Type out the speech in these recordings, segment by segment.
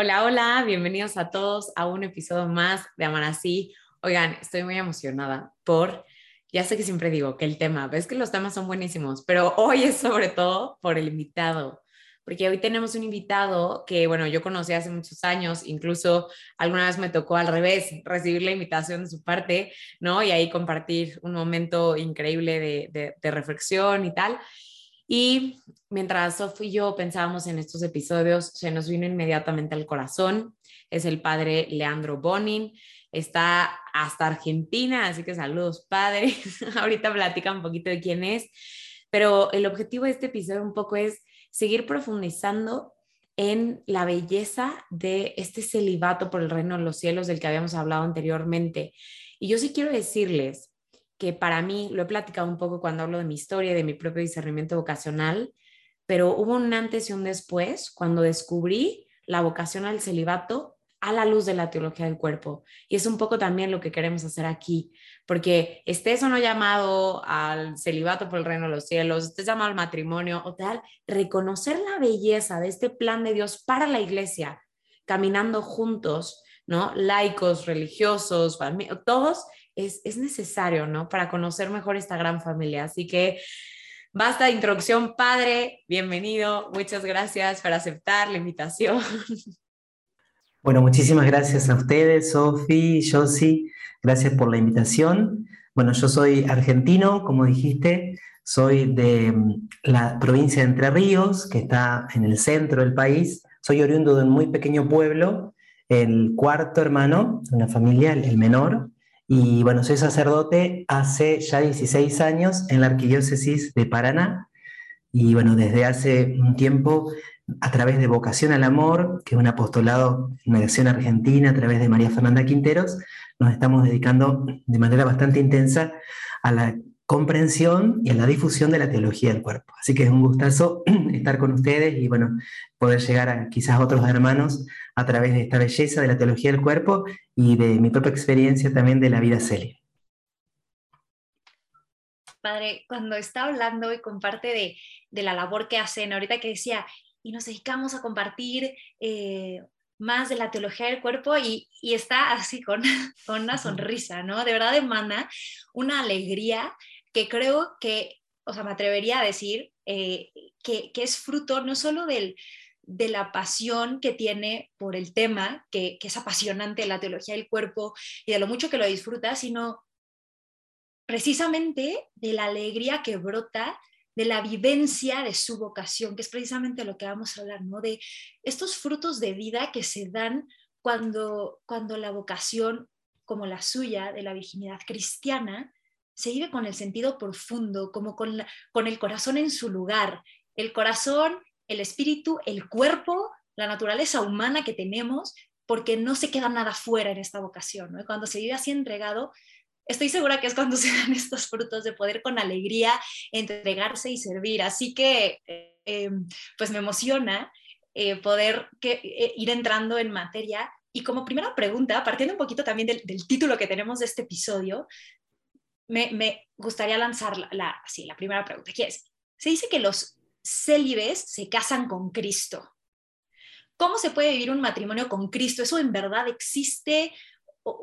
Hola, hola, bienvenidos a todos a un episodio más de Amar Así. Oigan, estoy muy emocionada por, ya sé que siempre digo que el tema, ves que los temas son buenísimos, pero hoy es sobre todo por el invitado, porque hoy tenemos un invitado que, bueno, yo conocí hace muchos años, incluso alguna vez me tocó al revés, recibir la invitación de su parte, ¿no? Y ahí compartir un momento increíble de, reflexión y tal. Y mientras Sof y yo pensábamos en estos episodios, se nos vino inmediatamente al corazón. Es el padre Leandro Bonin. Está hasta Argentina, así que saludos, padre. Ahorita platica un poquito de quién es. Pero el objetivo de este episodio un poco es seguir profundizando en la belleza de este celibato por el reino de los cielos del que habíamos hablado anteriormente. Y yo sí quiero decirles que para mí, lo he platicado un poco cuando hablo de mi historia, de mi propio discernimiento vocacional, pero hubo un antes y un después cuando descubrí la vocación al celibato a la luz de la teología del cuerpo. Y es un poco también lo que queremos hacer aquí, porque estés o no llamado al celibato por el reino de los cielos, estés llamado al matrimonio o tal, reconocer la belleza de este plan de Dios para la iglesia, caminando juntos, ¿no? Laicos, religiosos, todos es, necesario, ¿no? Para conocer mejor esta gran familia. Así que basta de introducción, padre, bienvenido, muchas gracias por aceptar la invitación. Bueno, muchísimas gracias a ustedes, Sofi, Josi, gracias por la invitación. Bueno, yo soy argentino, como dijiste, soy de mm, la provincia de Entre Ríos, que está en el centro del país. Soy oriundo de un muy pequeño pueblo, el cuarto hermano, una familia, el menor, y bueno, soy sacerdote hace ya 16 años en la Arquidiócesis de Paraná. Y bueno, desde hace un tiempo, a través de Vocación al Amor, que es un apostolado en mediación argentina, a través de María Fernanda Quinteros, nos estamos dedicando de manera bastante intensa a la comprensión y a la difusión de la teología del cuerpo. Así que es un gustazo estar con ustedes y bueno, poder llegar a quizás otros hermanos a través de esta belleza de la teología del cuerpo y de mi propia experiencia también de la vida celia. Padre, cuando está hablando y comparte de, de, la labor que hacen, ahorita que decía, y nos dedicamos a compartir eh, más de la teología del cuerpo y, y está así con, con, una sonrisa, ¿no? De verdad emana una alegría creo que, o sea, me atrevería a decir eh, que, que, es fruto no solo del, de la pasión que tiene por el tema, que, que, es apasionante la teología del cuerpo y de lo mucho que lo disfruta, sino precisamente de la alegría que brota de la vivencia de su vocación, que es precisamente lo que vamos a hablar, ¿no? De estos frutos de vida que se dan cuando, cuando la vocación como la suya de la virginidad cristiana se vive con el sentido profundo, como con, con el corazón en su lugar. El corazón, el espíritu, el cuerpo, la naturaleza humana que tenemos, porque no se queda nada fuera en esta vocación. Cuando se vive así entregado, estoy segura que es cuando se dan estos frutos de poder con alegría entregarse y servir. Así que, eh, pues me emociona eh, poder eh, ir entrando en materia. Y como primera pregunta, partiendo un poquito también del título que tenemos de este episodio, me, gustaría lanzar la, primera pregunta, que es, se dice que los célibes se casan con Cristo. ¿Cómo se puede vivir un matrimonio con Cristo? ¿Eso en verdad existe?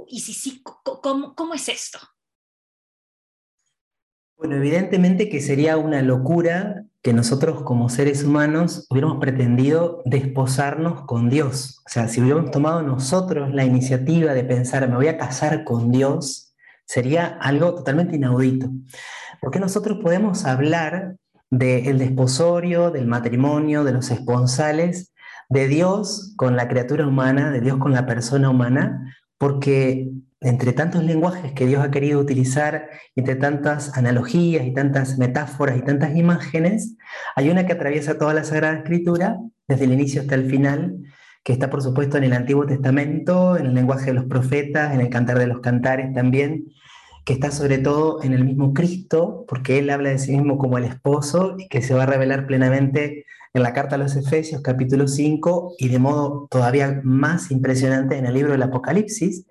Y si sí, ¿cómo, cómo es esto? Bueno, evidentemente que sería una locura que nosotros como seres humanos hubiéramos pretendido desposarnos con Dios. O sea, si hubiéramos tomado nosotros la iniciativa de pensar, me voy a casar con Dios, Sería algo totalmente inaudito. Porque nosotros podemos hablar del desposorio, del matrimonio, de los esponsales, de Dios con la criatura humana, de Dios con la persona humana, porque entre tantos lenguajes que Dios ha querido utilizar, entre tantas analogías y tantas metáforas y tantas imágenes, hay una que atraviesa toda la Sagrada Escritura, desde el inicio hasta el final, que está por supuesto en el Antiguo Testamento, en el lenguaje de los profetas, en el cantar de los cantares también, que está sobre todo en el mismo Cristo, porque Él habla de sí mismo como el esposo y que se va a revelar plenamente en la carta a los Efesios capítulo 5 y de modo todavía más impresionante en el libro del Apocalipsis.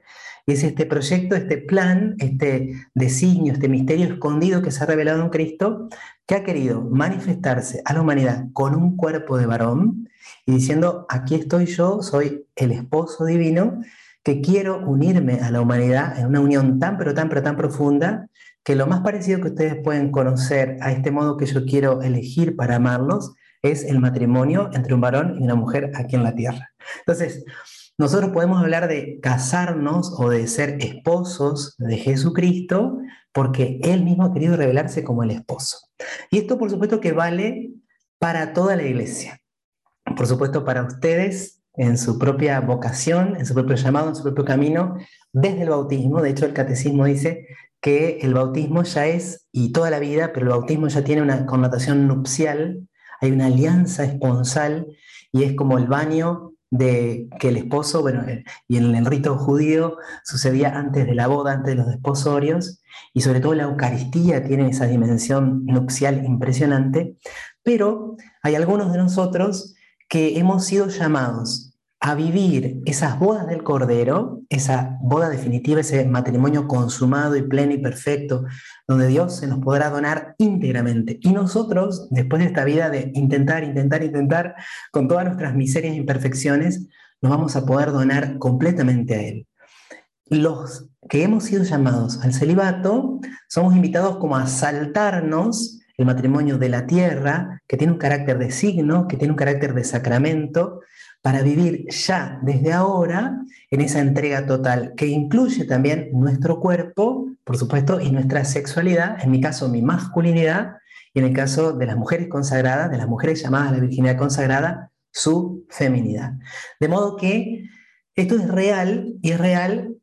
Y es este proyecto, este plan, este designio, este misterio escondido que se ha revelado en Cristo, que ha querido manifestarse a la humanidad con un cuerpo de varón y diciendo, aquí estoy yo, soy el esposo divino, que quiero unirme a la humanidad en una unión tan, pero tan, pero tan profunda, que lo más parecido que ustedes pueden conocer a este modo que yo quiero elegir para amarlos es el matrimonio entre un varón y una mujer aquí en la tierra. Entonces, nosotros podemos hablar de casarnos o de ser esposos de Jesucristo porque Él mismo ha querido revelarse como el esposo. Y esto, por supuesto, que vale para toda la iglesia. Por supuesto, para ustedes en su propia vocación, en su propio llamado, en su propio camino, desde el bautismo. De hecho, el catecismo dice que el bautismo ya es, y toda la vida, pero el bautismo ya tiene una connotación nupcial hay una alianza esponsal y es como el baño de que el esposo, bueno, eh, y en el rito judío sucedía antes de la boda, antes de los desposorios, y sobre todo la Eucaristía tiene esa dimensión nupcial impresionante, pero hay algunos de nosotros que hemos sido llamados a vivir esas bodas del Cordero, esa boda definitiva, ese matrimonio consumado y pleno y perfecto, donde Dios se nos podrá donar íntegramente. Y nosotros, después de esta vida de intentar, intentar, intentar, con todas nuestras miserias e imperfecciones, nos vamos a poder donar completamente a Él. Los que hemos sido llamados al celibato, somos invitados como a saltarnos el matrimonio de la tierra, que tiene un carácter de signo, que tiene un carácter de sacramento, para vivir ya desde ahora en esa entrega total, que incluye también nuestro cuerpo, por supuesto, y nuestra sexualidad, en mi caso mi masculinidad, y en el caso de las mujeres consagradas, de las mujeres llamadas a la virginidad consagrada, su feminidad. De modo que esto es real y es real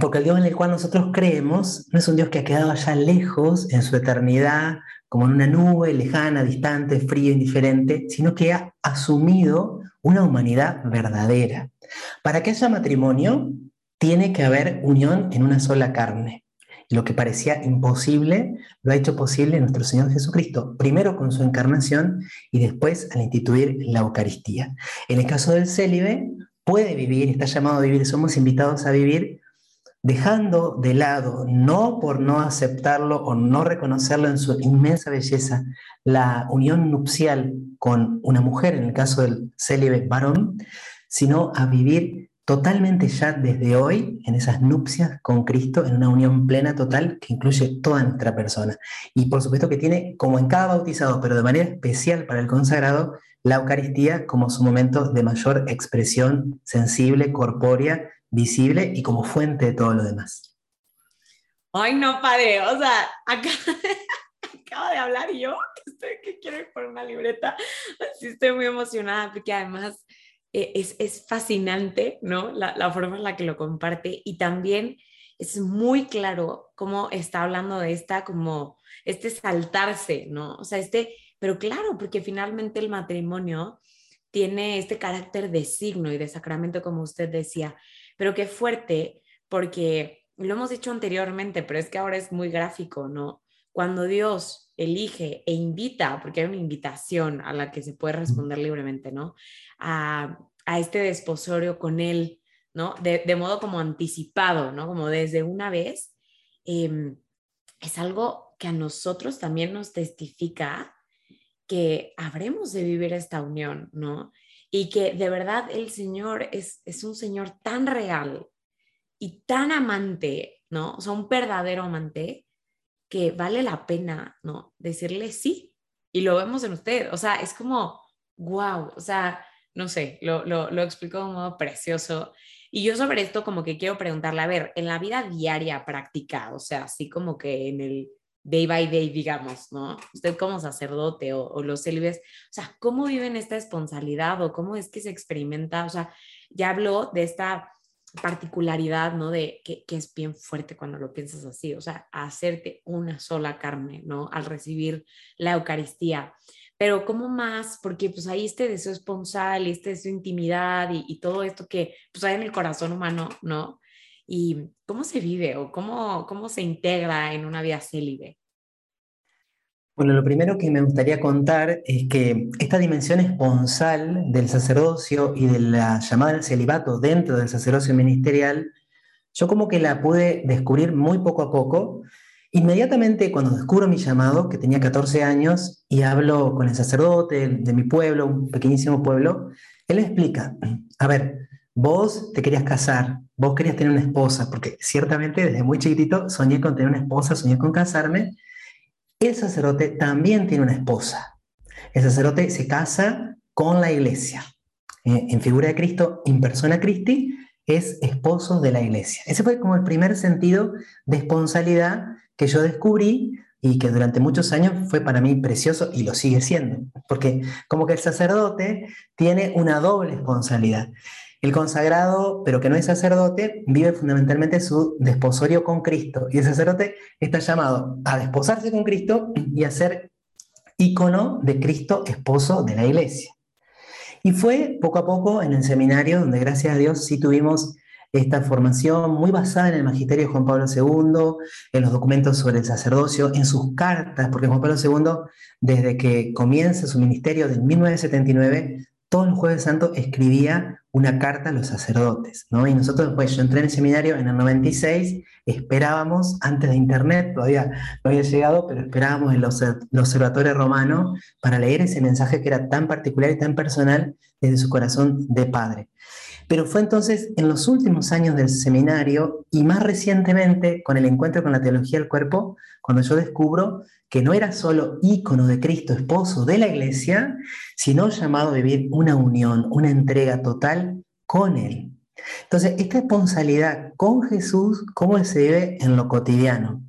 porque el Dios en el cual nosotros creemos no es un Dios que ha quedado allá lejos en su eternidad, como en una nube lejana, distante, fría, indiferente, sino que ha asumido una humanidad verdadera. Para que haya matrimonio, tiene que haber unión en una sola carne. Lo que parecía imposible, lo ha hecho posible nuestro Señor Jesucristo, primero con su encarnación y después al instituir la Eucaristía. En el caso del célibe, puede vivir, está llamado a vivir, somos invitados a vivir dejando de lado, no por no aceptarlo o no reconocerlo en su inmensa belleza, la unión nupcial con una mujer, en el caso del célibe varón, sino a vivir totalmente ya desde hoy en esas nupcias con Cristo, en una unión plena total que incluye toda nuestra persona. Y por supuesto que tiene, como en cada bautizado, pero de manera especial para el consagrado, la Eucaristía como su momento de mayor expresión sensible, corpórea visible y como fuente de todo lo demás. Ay, no, padre, o sea, acá, acabo de hablar yo, que, estoy, que quiero ir por una libreta, así estoy muy emocionada porque además eh, es, es, fascinante, ¿no? La, la, forma en la que lo comparte y también es muy claro cómo está hablando de esta, como este saltarse, ¿no? O sea, este, pero claro, porque finalmente el matrimonio tiene este carácter de signo y de sacramento, como usted decía, pero qué fuerte, porque lo hemos dicho anteriormente, pero es que ahora es muy gráfico, ¿no? Cuando Dios elige e invita, porque hay una invitación a la que se puede responder libremente, ¿no? A, a este desposorio con Él, ¿no? De, de, modo como anticipado, ¿no? Como desde una vez, eh, es algo que a nosotros también nos testifica que habremos de vivir esta unión, ¿no? Y que de verdad el Señor es, es un Señor tan real y tan amante, ¿no? O sea, un verdadero amante que vale la pena, ¿no? Decirle sí. Y lo vemos en usted. O sea, es como, wow, o sea, no sé, lo, lo, lo explico de un modo precioso. Y yo sobre esto como que quiero preguntarle, a ver, en la vida diaria práctica, o sea, así como que en el day by day, digamos, ¿no? Usted como sacerdote o, los célibes, o sea, ¿cómo viven esta responsabilidad o cómo es que se experimenta? O sea, ya habló de esta particularidad, ¿no? De que, es bien fuerte cuando lo piensas así, o sea, hacerte una sola carne, ¿no? Al recibir la Eucaristía. Pero ¿cómo más? Porque pues ahí este deseo esponsal, este deseo de intimidad y, y, todo esto que pues hay en el corazón humano, ¿no? Y cómo se vive o cómo, cómo se integra en una vida célibe. Bueno, lo primero que me gustaría contar es que esta dimensión esponsal del sacerdocio y de la llamada del celibato dentro del sacerdocio ministerial, yo como que la pude descubrir muy poco a poco. Inmediatamente cuando descubro mi llamado, que tenía 14 años, y hablo con el sacerdote de mi pueblo, un pequeñísimo pueblo, él explica, a ver, vos te querías casar, vos querías tener una esposa, porque ciertamente desde muy chiquitito soñé con tener una esposa, soñé con casarme, el sacerdote también tiene una esposa. El sacerdote se casa con la iglesia. Eh, en figura de Cristo, en persona Christi, es esposo de la iglesia. Ese fue como el primer sentido de esponsalidad que yo descubrí y que durante muchos años fue para mí precioso y lo sigue siendo, porque como que el sacerdote tiene una doble esponsalidad. El consagrado, pero que no es sacerdote, vive fundamentalmente su desposorio con Cristo. Y el sacerdote está llamado a desposarse con Cristo y a ser ícono de Cristo, esposo de la iglesia. Y fue poco a poco en el seminario donde gracias a Dios sí tuvimos esta formación muy basada en el magisterio de Juan Pablo II, en los documentos sobre el sacerdocio, en sus cartas, porque Juan Pablo II, desde que comienza su ministerio en 1979, todos los jueves santo escribía una carta a los sacerdotes, ¿no? Y nosotros, pues yo entré en el seminario en el 96, esperábamos, antes de internet, todavía no había llegado, pero esperábamos en el observatorio romano para leer ese mensaje que era tan particular y tan personal desde su corazón de padre. Pero fue entonces en los últimos años del seminario y más recientemente con el encuentro con la teología del cuerpo, cuando yo descubro que no era solo ícono de Cristo, esposo de la iglesia, sino llamado a vivir una unión, una entrega total con Él. Entonces, esta responsabilidad con Jesús, ¿cómo se vive en lo cotidiano?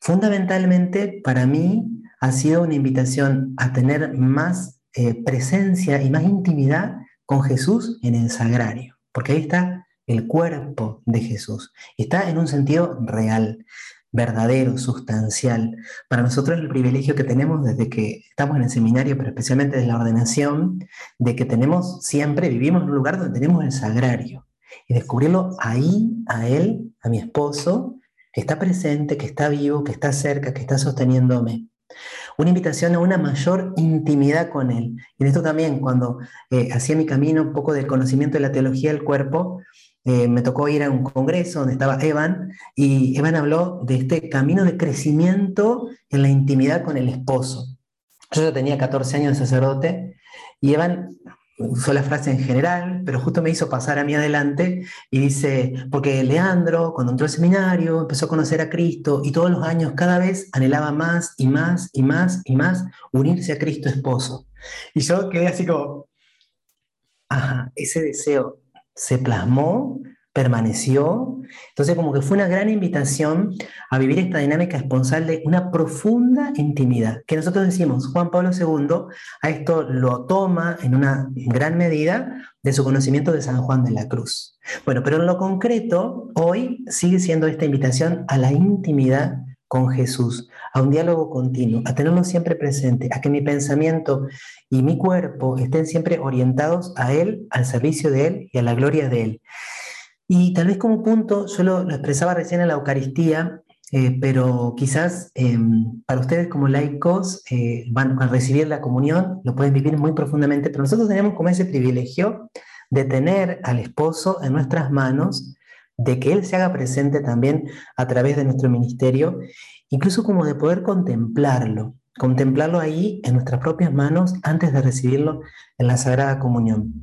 Fundamentalmente, para mí, ha sido una invitación a tener más eh, presencia y más intimidad con Jesús en el sagrario, porque ahí está el cuerpo de Jesús. Está en un sentido real verdadero, sustancial. Para nosotros el privilegio que tenemos desde que estamos en el seminario, pero especialmente desde la ordenación, de que tenemos siempre, vivimos en un lugar donde tenemos el sagrario. Y descubrirlo ahí, a él, a mi esposo, que está presente, que está vivo, que está cerca, que está sosteniéndome. Una invitación a una mayor intimidad con él. Y en esto también, cuando eh, hacía mi camino un poco del conocimiento de la teología del cuerpo, eh, me tocó ir a un congreso donde estaba Evan y Evan habló de este camino de crecimiento en la intimidad con el esposo. Yo ya tenía 14 años de sacerdote y Evan usó la frase en general, pero justo me hizo pasar a mí adelante y dice, porque Leandro, cuando entró al seminario, empezó a conocer a Cristo y todos los años cada vez anhelaba más y más y más y más unirse a Cristo esposo. Y yo quedé así como, ajá, ese deseo se plasmó, permaneció. Entonces como que fue una gran invitación a vivir esta dinámica esponsal de una profunda intimidad, que nosotros decimos, Juan Pablo II a esto lo toma en una gran medida de su conocimiento de San Juan de la Cruz. Bueno, pero en lo concreto, hoy sigue siendo esta invitación a la intimidad con Jesús, a un diálogo continuo, a tenerlo siempre presente, a que mi pensamiento y mi cuerpo estén siempre orientados a Él, al servicio de Él y a la gloria de Él. Y tal vez como punto, yo lo, expresaba recién en la Eucaristía, eh, pero quizás em, para ustedes como laicos eh, van a recibir la comunión, lo pueden vivir muy profundamente, pero nosotros tenemos como ese privilegio de tener al esposo en nuestras manos de que Él se haga presente también a través de nuestro ministerio, incluso como de poder contemplarlo, contemplarlo ahí en nuestras propias manos antes de recibirlo en la Sagrada Comunión.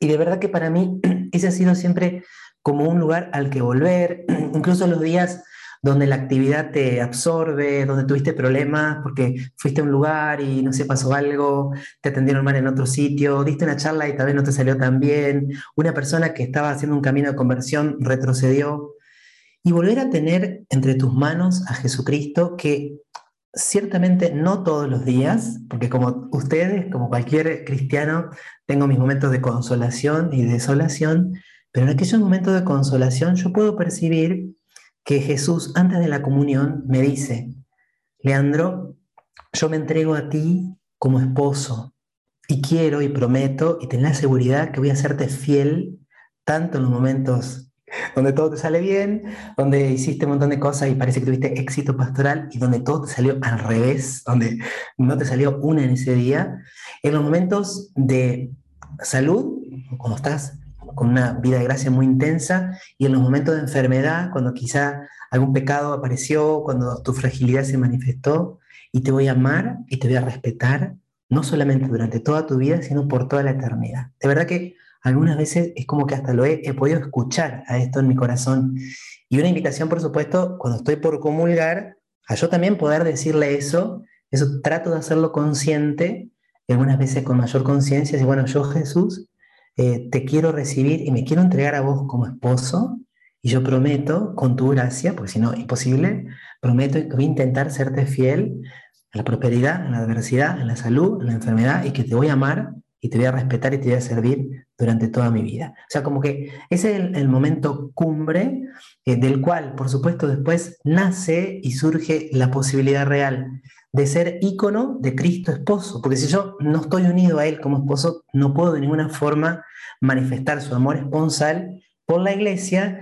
Y de verdad que para mí ese ha sido siempre como un lugar al que volver, incluso los días donde la actividad te absorbe, donde tuviste problemas porque fuiste a un lugar y no sé, pasó algo, te atendieron mal en otro sitio, diste una charla y tal vez no te salió tan bien, una persona que estaba haciendo un camino de conversión retrocedió. Y volver a tener entre tus manos a Jesucristo que ciertamente no todos los días, porque como ustedes, como cualquier cristiano, tengo mis momentos de consolación y desolación, Pero en aquellos momentos de consolación yo puedo percibir que Jesús antes de la comunión me dice, Leandro, yo me entrego a ti como esposo y quiero y prometo y ten la seguridad que voy a hacerte fiel tanto en los momentos donde todo te sale bien, donde hiciste un montón de cosas y parece que tuviste éxito pastoral y donde todo te salió al revés, donde no te salió una en ese día, en los momentos de salud, cuando estás con una vida de gracia muy intensa, y en los momentos de enfermedad, cuando quizá algún pecado apareció, cuando tu fragilidad se manifestó, y te voy a amar y te voy a respetar, no solamente durante toda tu vida, sino por toda la eternidad. De verdad que algunas veces es como que hasta lo he, podido escuchar a esto en mi corazón. Y una invitación, por supuesto, cuando estoy por comulgar, a yo también poder decirle eso, eso trato de hacerlo consciente, algunas veces con mayor conciencia, y bueno, yo Jesús, eh, te quiero recibir y me quiero entregar a vos como esposo, y yo prometo, con tu gracia, porque si no, imposible, prometo que voy a intentar serte fiel en la prosperidad, en la adversidad, en la salud, en la enfermedad, y que te voy a amar y te voy a respetar y te voy a servir durante toda mi vida. O sea, como que ese es el, momento cumbre eh, del cual, por supuesto, después nace y surge la posibilidad real de ser ícono de Cristo esposo, porque si yo no estoy unido a Él como esposo, no puedo de ninguna forma manifestar su amor esponsal por la iglesia,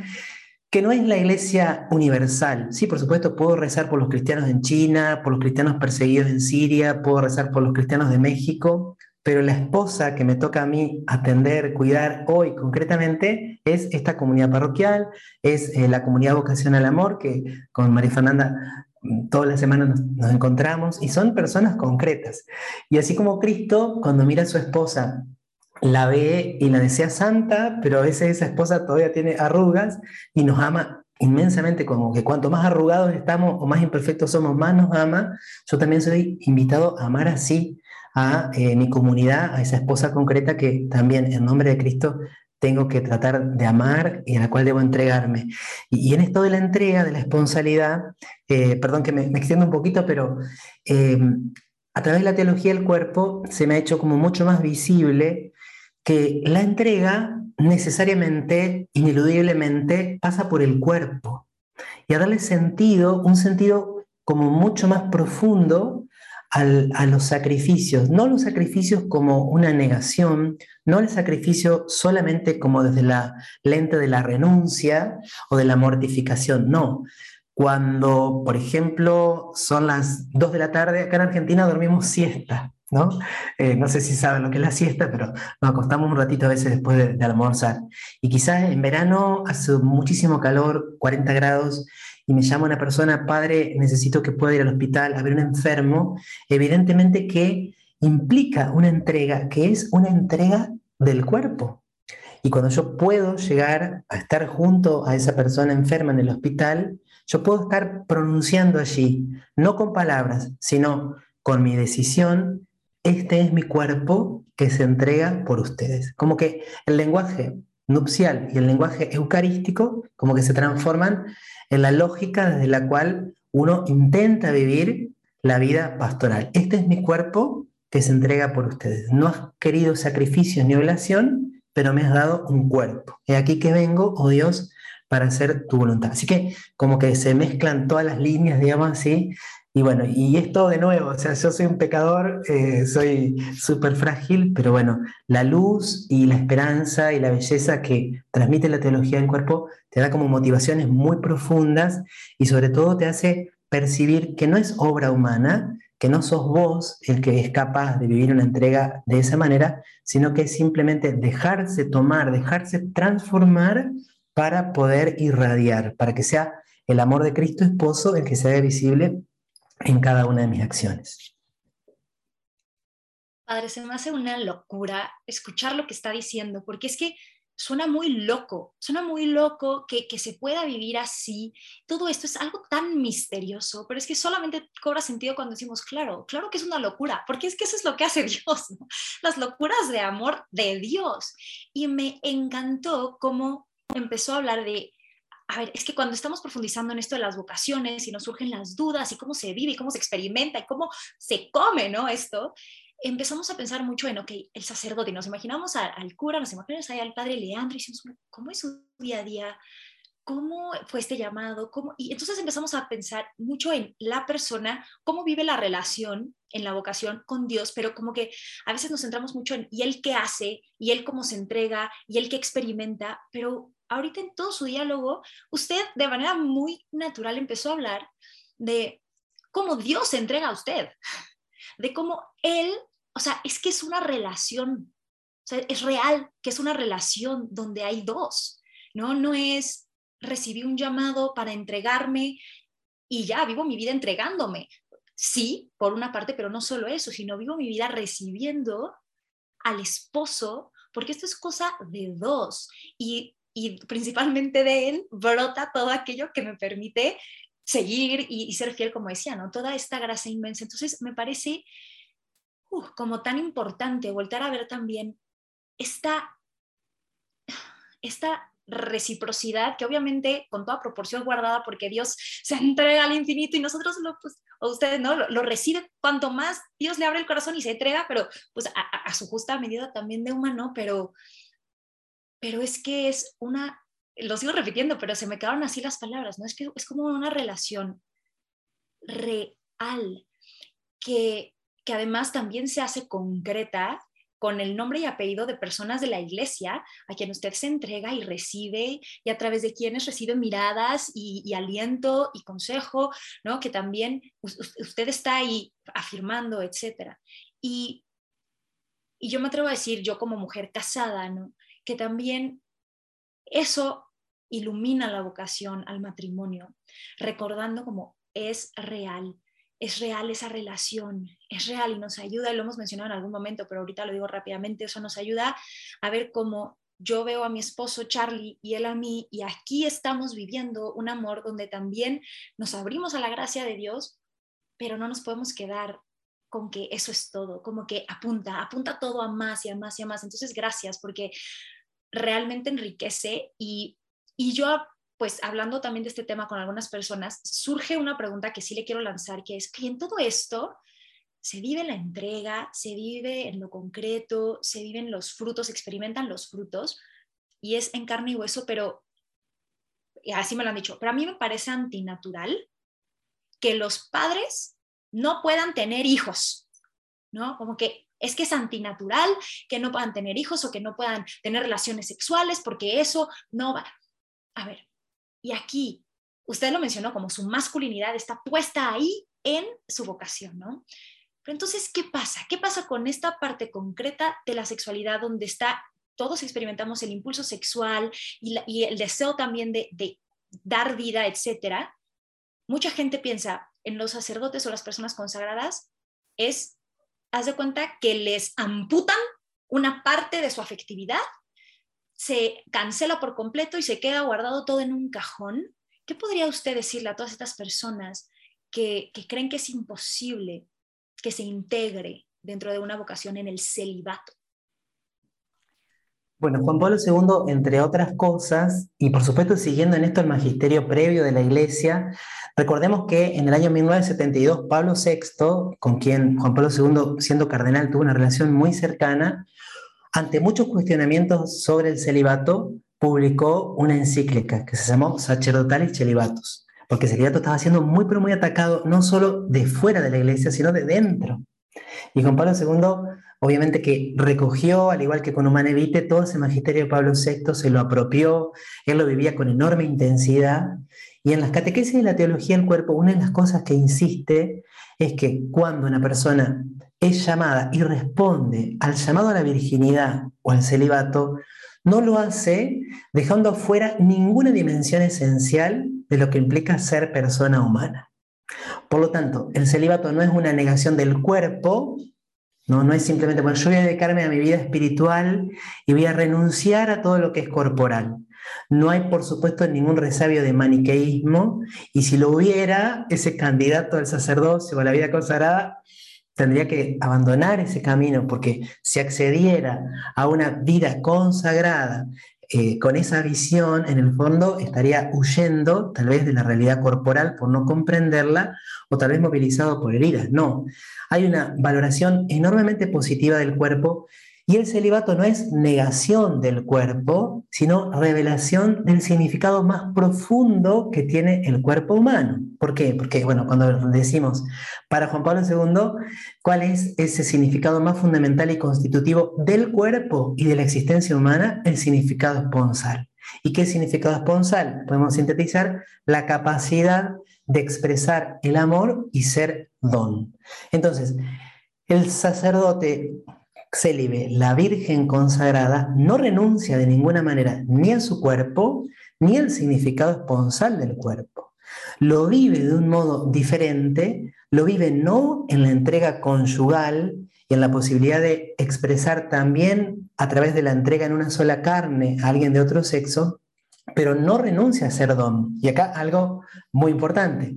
que no es la iglesia universal. Sí, por supuesto, puedo rezar por los cristianos en China, por los cristianos perseguidos en Siria, puedo rezar por los cristianos de México, pero la esposa que me toca a mí atender, cuidar hoy concretamente es esta comunidad parroquial, es eh, la comunidad Vocación al Amor, que con María Fernanda mm, todas las semanas nos, encontramos, y son personas concretas. Y así como Cristo, cuando mira a su esposa, la ve y la desea santa, pero a veces esa esposa todavía tiene arrugas y nos ama inmensamente, como que cuanto más arrugados estamos o más imperfectos somos, más nos ama. Yo también soy invitado a amar así a eh, mi comunidad, a esa esposa concreta que también en nombre de Cristo tengo que tratar de amar y a la cual debo entregarme. Y, en esto de la entrega, de la esponsalidad, eh, perdón que me, extiendo un poquito, pero eh, a través de la teología del cuerpo se me ha hecho como mucho más visible que la entrega necesariamente, ineludiblemente, pasa por el cuerpo. Y a darle sentido, un sentido como mucho más profundo a los sacrificios, no los sacrificios como una negación, no el sacrificio solamente como desde la lente de la renuncia o de la mortificación, no. Cuando, por ejemplo, son las 2 de la tarde, acá en Argentina dormimos siesta, ¿no? Eh, no sé si saben lo que es la siesta, pero nos acostamos un ratito a veces después de, de almorzar. Y quizás en verano hace muchísimo calor, 40 grados, y me llama una persona, padre, necesito que pueda ir al hospital a ver un enfermo, evidentemente que implica una entrega, que es una entrega del cuerpo. Y cuando yo puedo llegar a estar junto a esa persona enferma en el hospital, yo puedo estar pronunciando allí, no con palabras, sino con mi decisión, este es mi cuerpo que se entrega por ustedes. Como que el lenguaje nupcial y el lenguaje eucarístico como que se transforman en la lógica desde la cual uno intenta vivir la vida pastoral. Este es mi cuerpo que se entrega por ustedes. No has querido sacrificio ni oblación, pero me has dado un cuerpo. He aquí que vengo, oh Dios, para hacer tu voluntad. Así que como que se mezclan todas las líneas, digamos así, y bueno, y esto de nuevo, o sea, yo soy un pecador, eh, soy súper frágil, pero bueno, la luz y la esperanza y la belleza que transmite la teología del cuerpo te da como motivaciones muy profundas y sobre todo te hace percibir que no es obra humana, que no sos vos el que es capaz de vivir una entrega de esa manera, sino que es simplemente dejarse tomar, dejarse transformar para poder irradiar, para que sea el amor de Cristo esposo el que se haga visible en cada una de mis acciones. Padre, se me hace una locura escuchar lo que está diciendo, porque es que suena muy loco, suena muy loco que, se pueda vivir así. Todo esto es algo tan misterioso, pero es que solamente cobra sentido cuando decimos, claro, claro que es una locura, porque es que eso es lo que hace Dios, las locuras de amor de Dios. Y me encantó cómo empezó a hablar de a ver, es que cuando estamos profundizando en esto de las vocaciones y nos surgen las dudas y cómo se vive y cómo se experimenta y cómo se come, ¿no? Esto, empezamos a pensar mucho en, ok, el sacerdote, nos imaginamos al, cura, nos imaginamos ahí al padre Leandro y decimos, ¿cómo es su día a día? ¿Cómo fue este llamado? ¿Cómo? Y entonces empezamos a pensar mucho en la persona, cómo vive la relación en la vocación con Dios, pero como que a veces nos centramos mucho en y él qué hace, y él cómo se entrega, y él qué experimenta, pero ahorita en todo su diálogo, usted de manera muy natural empezó a hablar de cómo Dios se entrega a usted, de cómo Él, o sea, es que es una relación, o sea, es real que es una relación donde hay dos, ¿no? No es recibí un llamado para entregarme y ya vivo mi vida entregándome. Sí, por una parte, pero no solo eso, sino vivo mi vida recibiendo al esposo, porque esto es cosa de dos. Y y principalmente de él brota todo aquello que me permite seguir y, ser fiel, como decía, ¿no? Toda esta gracia inmensa. Entonces, me parece uh, como tan importante volver a ver también esta, esta reciprocidad que obviamente con toda proporción guardada porque Dios se entrega al infinito y nosotros lo, pues, o ustedes no, lo, reciben cuanto más Dios le abre el corazón y se entrega, pero pues a, a su justa medida también de humano, pero pero es que es una, lo sigo repitiendo, pero se me quedaron así las palabras, ¿no? Es que es como una relación real, que, que además también se hace concreta con el nombre y apellido de personas de la iglesia a quien usted se entrega y recibe y a través de quienes recibe miradas y, aliento y consejo, ¿no? Que también usted está ahí afirmando, etcétera. Y, y yo me atrevo a decir, yo como mujer casada, ¿no? Que también eso ilumina la vocación al matrimonio, recordando como es real, es real esa relación, es real y nos ayuda, y lo hemos mencionado en algún momento, pero ahorita lo digo rápidamente, eso nos ayuda a ver cómo yo veo a mi esposo Charlie y él a mí, y aquí estamos viviendo un amor donde también nos abrimos a la gracia de Dios, pero no nos podemos quedar con que eso es todo, como que apunta, apunta todo a más y a más y a más. Entonces, gracias, porque realmente enriquece y, yo, pues hablando también de este tema con algunas personas, surge una pregunta que sí le quiero lanzar, que es que en todo esto se vive la entrega, se vive en lo concreto, se viven los frutos, experimentan los frutos y es en carne y hueso, pero así me lo han dicho, pero a mí me parece antinatural que los padres no puedan tener hijos, ¿no? Como que es que es antinatural que no puedan tener hijos o que no puedan tener relaciones sexuales porque eso no va. A ver, y aquí, usted lo mencionó como su masculinidad está puesta ahí en su vocación, ¿no? Pero entonces, ¿qué pasa? ¿Qué pasa con esta parte concreta de la sexualidad donde está, todos experimentamos el impulso sexual y, el deseo también de, de dar vida, etcétera? Mucha gente piensa en los sacerdotes o las personas consagradas es haz de cuenta que les amputan una parte de su afectividad, se cancela por completo y se queda guardado todo en un cajón. ¿Qué podría usted decirle a todas estas personas que, que creen que es imposible que se integre dentro de una vocación en el celibato? Bueno, Juan Pablo II, entre otras cosas, y por supuesto siguiendo en esto el magisterio previo de la Iglesia, recordemos que en el año 1972 Pablo VI, con quien Juan Pablo II, siendo cardenal, tuvo una relación muy cercana, ante muchos cuestionamientos sobre el celibato, publicó una encíclica que se llamó Sacerdotales Celibatos, porque el celibato estaba siendo muy, pero muy atacado, no solo de fuera de la Iglesia, sino de dentro. Y Juan Pablo II obviamente que recogió, al igual que con Humanevite, todo ese magisterio de Pablo VI, se lo apropió, él lo vivía con enorme intensidad. Y en las catequesis de la teología del cuerpo, una de las cosas que insiste es que cuando una persona es llamada y responde al llamado a la virginidad o al celibato, no lo hace dejando afuera ninguna dimensión esencial de lo que implica ser persona humana. Por lo tanto, el celibato no es una negación del cuerpo, no, no es simplemente, bueno, yo voy a dedicarme a mi vida espiritual y voy a renunciar a todo lo que es corporal. No hay, por supuesto, ningún resabio de maniqueísmo, y si lo hubiera, ese candidato al sacerdocio o a la vida consagrada tendría que abandonar ese camino, porque si accediera a una vida consagrada eh, con esa visión, en el fondo, estaría huyendo tal vez de la realidad corporal por no comprenderla o tal vez movilizado por heridas. No, hay una valoración enormemente positiva del cuerpo y el celibato no es negación del cuerpo, sino revelación del significado más profundo que tiene el cuerpo humano. ¿Por qué? Porque, bueno, cuando decimos para Juan Pablo II, ¿cuál es ese significado más fundamental y constitutivo del cuerpo y de la existencia humana? El significado esponsal. ¿Y qué significado esponsal? Podemos sintetizar la capacidad de expresar el amor y ser don. Entonces, el sacerdote célibe, la Virgen consagrada, no renuncia de ninguna manera ni a su cuerpo, ni al significado esponsal del cuerpo. Lo vive de un modo diferente, lo vive no en la entrega conyugal y en la posibilidad de expresar también a través de la entrega en una sola carne a alguien de otro sexo, pero no renuncia a ser don. Y acá algo muy importante.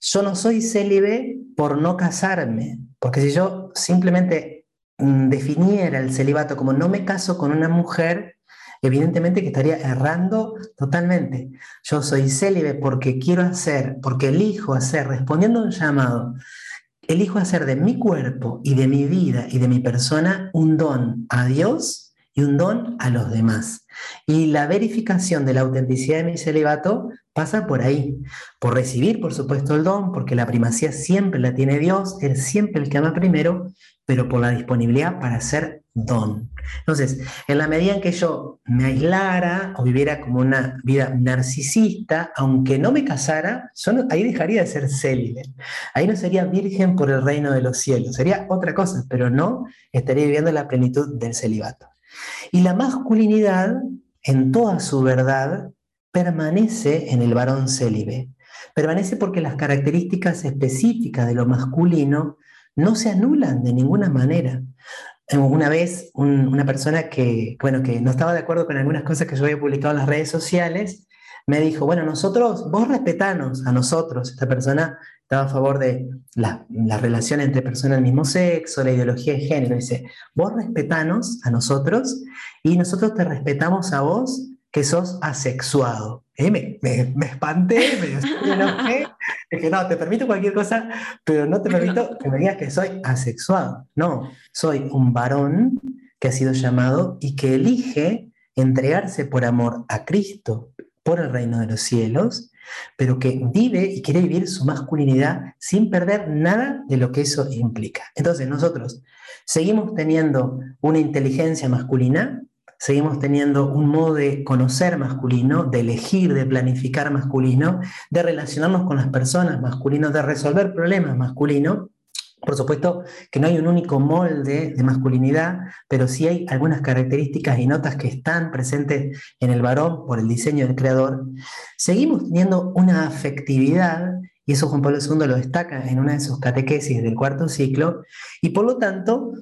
Yo no soy célibe por no casarme, porque si yo simplemente definiera el celibato como no me caso con una mujer, evidentemente que estaría errando totalmente. Yo soy célibe porque quiero hacer, porque elijo hacer, respondiendo a un llamado, elijo hacer de mi cuerpo y de mi vida y de mi persona un don a Dios y un don a los demás. Y la verificación de la autenticidad de mi celibato pasa por ahí, por recibir, por supuesto, el don, porque la primacía siempre la tiene Dios, Él siempre el que ama primero, pero por la disponibilidad para ser don. Entonces, en la medida en que yo me aislara o viviera como una vida narcisista, aunque no me casara, ahí dejaría de ser célibe. Ahí no sería virgen por el reino de los cielos, sería otra cosa, pero no estaría viviendo la plenitud del celibato. Y la masculinidad, en toda su verdad, permanece en el varón célibe. Permanece porque las características específicas de lo masculino no se anulan de ninguna manera. Eh, una vez una persona que, bueno, que no estaba de acuerdo con algunas cosas que yo había publicado en las redes sociales, me dijo, bueno, nosotros, vos respetanos a nosotros. Esta persona estaba a favor de la, la relación entre personas del mismo sexo, la ideología de género. Dice, vos respetanos a nosotros y nosotros te respetamos a vos que sos asexuado. Eh, me, me, espanté, me, enojé. Dije, no, te permito cualquier cosa, pero no te permito que me digas que soy asexuado. No, soy un varón que ha sido llamado y que elige entregarse por amor a Cristo, por el reino de los cielos, pero que vive y quiere vivir su masculinidad sin perder nada de lo que eso implica. Entonces nosotros seguimos teniendo una inteligencia masculina, seguimos teniendo un modo de conocer masculino, de elegir, de planificar masculino, de relacionarnos con las personas masculinos, de resolver problemas masculinos. Por supuesto que no hay un único molde de masculinidad, pero sí hay algunas características y notas que están presentes en el varón por el diseño del creador. Seguimos teniendo una afectividad y eso Juan Pablo II lo destaca en una de sus catequesis del cuarto ciclo, y por lo tanto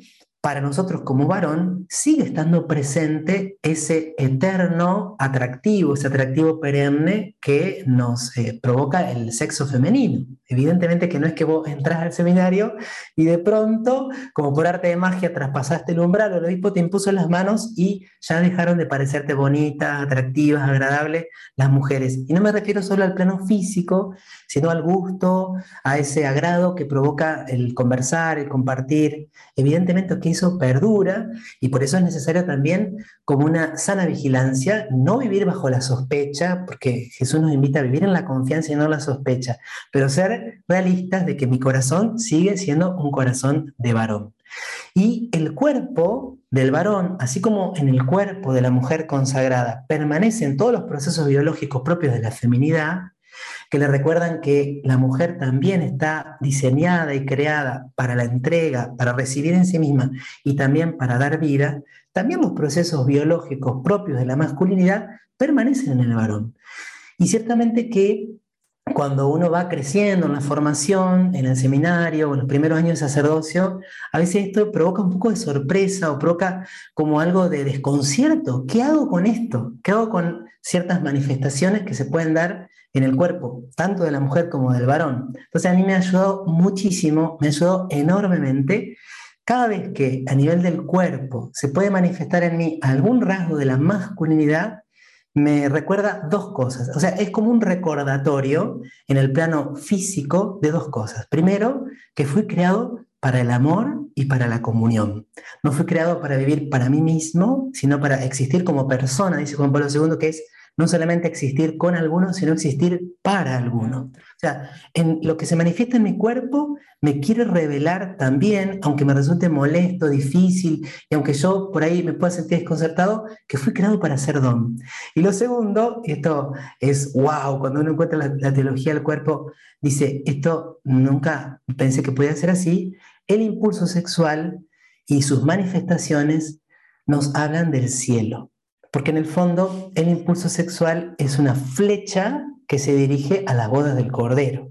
para nosotros como varón sigue estando presente ese eterno atractivo, ese atractivo perenne que nos eh, provoca el sexo femenino. Evidentemente que no es que vos entras al seminario y de pronto, como por arte de magia, traspasaste el umbral o el obispo te impuso las manos y ya dejaron de parecerte bonitas, atractivas, agradables las mujeres. Y no me refiero solo al plano físico, sino al gusto, a ese agrado que provoca el conversar, el compartir. Evidentemente que eso perdura y por eso es necesario también como una sana vigilancia, no vivir bajo la sospecha, porque Jesús nos invita a vivir en la confianza y no la sospecha, pero ser realistas de que mi corazón sigue siendo un corazón de varón. Y el cuerpo del varón, así como en el cuerpo de la mujer consagrada, permanecen todos los procesos biológicos propios de la feminidad, que le recuerdan que la mujer también está diseñada y creada para la entrega, para recibir en sí misma y también para dar vida, también los procesos biológicos propios de la masculinidad permanecen en el varón. Y ciertamente que cuando uno va creciendo en la formación, en el seminario, en los primeros años de sacerdocio, a veces esto provoca un poco de sorpresa o provoca como algo de desconcierto. ¿Qué hago con esto? ¿Qué hago con ciertas manifestaciones que se pueden dar en el cuerpo, tanto de la mujer como del varón. Entonces a mí me ayudó muchísimo, me ayudó enormemente. Cada vez que a nivel del cuerpo se puede manifestar en mí algún rasgo de la masculinidad, me recuerda dos cosas. O sea, es como un recordatorio en el plano físico de dos cosas. Primero, que fui creado para el amor y para la comunión. No fui creado para vivir para mí mismo, sino para existir como persona, dice Juan Pablo II, que es no solamente existir con algunos, sino existir para algunos. O sea, en lo que se manifiesta en mi cuerpo me quiere revelar también, aunque me resulte molesto, difícil, y aunque yo por ahí me pueda sentir desconcertado, que fui creado para ser don. Y lo segundo, esto es wow, cuando uno encuentra la, la teología del cuerpo, dice, esto nunca pensé que podía ser así, el impulso sexual y sus manifestaciones nos hablan del cielo. Porque en el fondo el impulso sexual es una flecha que se dirige a las bodas del Cordero.